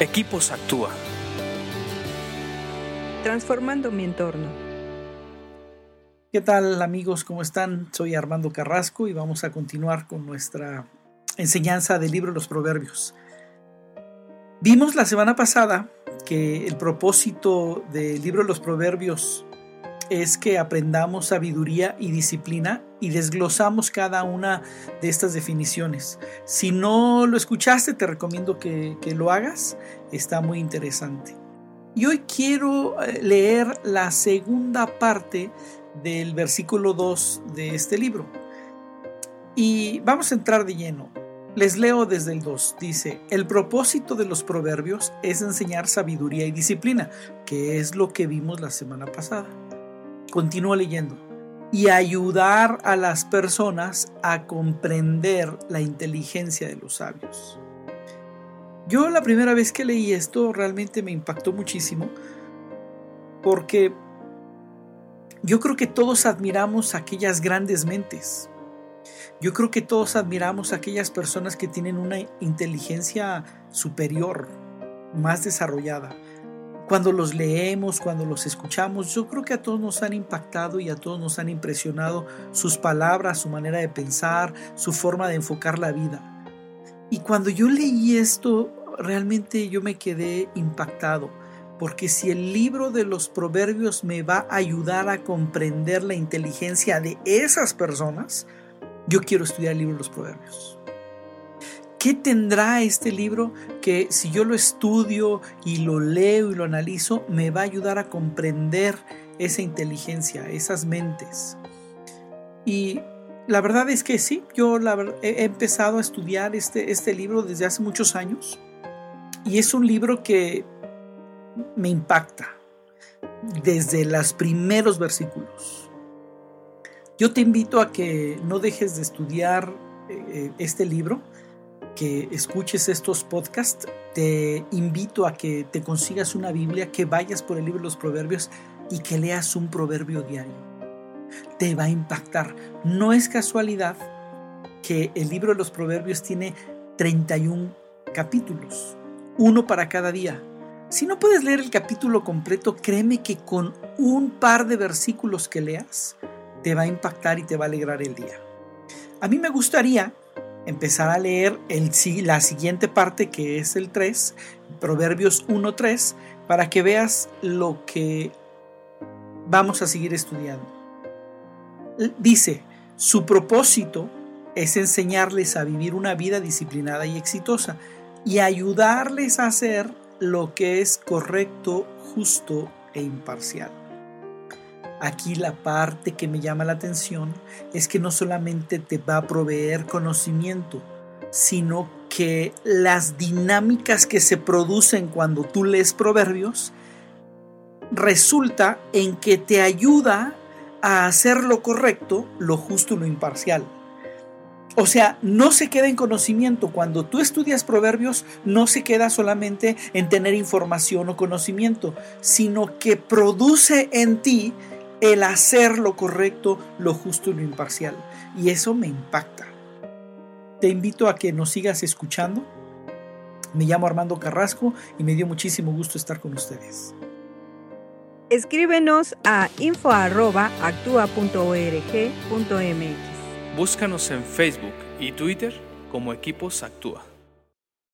Equipos Actúa. Transformando mi entorno. ¿Qué tal amigos? ¿Cómo están? Soy Armando Carrasco y vamos a continuar con nuestra enseñanza del libro de los Proverbios. Vimos la semana pasada que el propósito del libro de los Proverbios es que aprendamos sabiduría y disciplina y desglosamos cada una de estas definiciones. Si no lo escuchaste, te recomiendo que, lo hagas. Está muy interesante. Y hoy quiero eh, leer la segunda parte del versículo 2 de este libro. Y vamos a entrar de lleno. Les leo desde el 2. Dice, el propósito de los proverbios es enseñar sabiduría y disciplina, que es lo que vimos la semana pasada. Continúa leyendo. Y ayudar a las personas a comprender la inteligencia de los sabios. Yo la primera vez que leí esto realmente me impactó muchísimo porque yo creo que todos admiramos aquellas grandes mentes. Yo creo que todos admiramos aquellas personas que tienen una inteligencia superior, más desarrollada cuando los leemos, cuando los escuchamos, yo creo que a todos nos han impactado y a todos nos han impresionado sus palabras, su manera de pensar, su forma de enfocar la vida. Y cuando yo leí esto, realmente yo me quedé impactado, porque si el libro de los proverbios me va a ayudar a comprender la inteligencia de esas personas, yo quiero estudiar el libro de los proverbios. ¿Qué tendrá este libro que si yo lo estudio y lo leo y lo analizo, me va a ayudar a comprender esa inteligencia, esas mentes? Y la verdad es que sí, yo he empezado a estudiar este, este libro desde hace muchos años y es un libro que me impacta desde los primeros versículos. Yo te invito a que no dejes de estudiar eh, este libro que escuches estos podcasts, te invito a que te consigas una Biblia, que vayas por el libro de los proverbios y que leas un proverbio diario. Te va a impactar. No es casualidad que el libro de los proverbios tiene 31 capítulos, uno para cada día. Si no puedes leer el capítulo completo, créeme que con un par de versículos que leas, te va a impactar y te va a alegrar el día. A mí me gustaría empezar a leer el, la siguiente parte que es el 3, Proverbios 1.3, para que veas lo que vamos a seguir estudiando. Dice, su propósito es enseñarles a vivir una vida disciplinada y exitosa y ayudarles a hacer lo que es correcto, justo e imparcial. Aquí la parte que me llama la atención es que no solamente te va a proveer conocimiento, sino que las dinámicas que se producen cuando tú lees proverbios resulta en que te ayuda a hacer lo correcto, lo justo y lo imparcial. O sea, no se queda en conocimiento. Cuando tú estudias proverbios, no se queda solamente en tener información o conocimiento, sino que produce en ti el hacer lo correcto, lo justo y lo imparcial. Y eso me impacta. Te invito a que nos sigas escuchando. Me llamo Armando Carrasco y me dio muchísimo gusto estar con ustedes. Escríbenos a info.actua.org.mx. Búscanos en Facebook y Twitter como Equipos Actúa.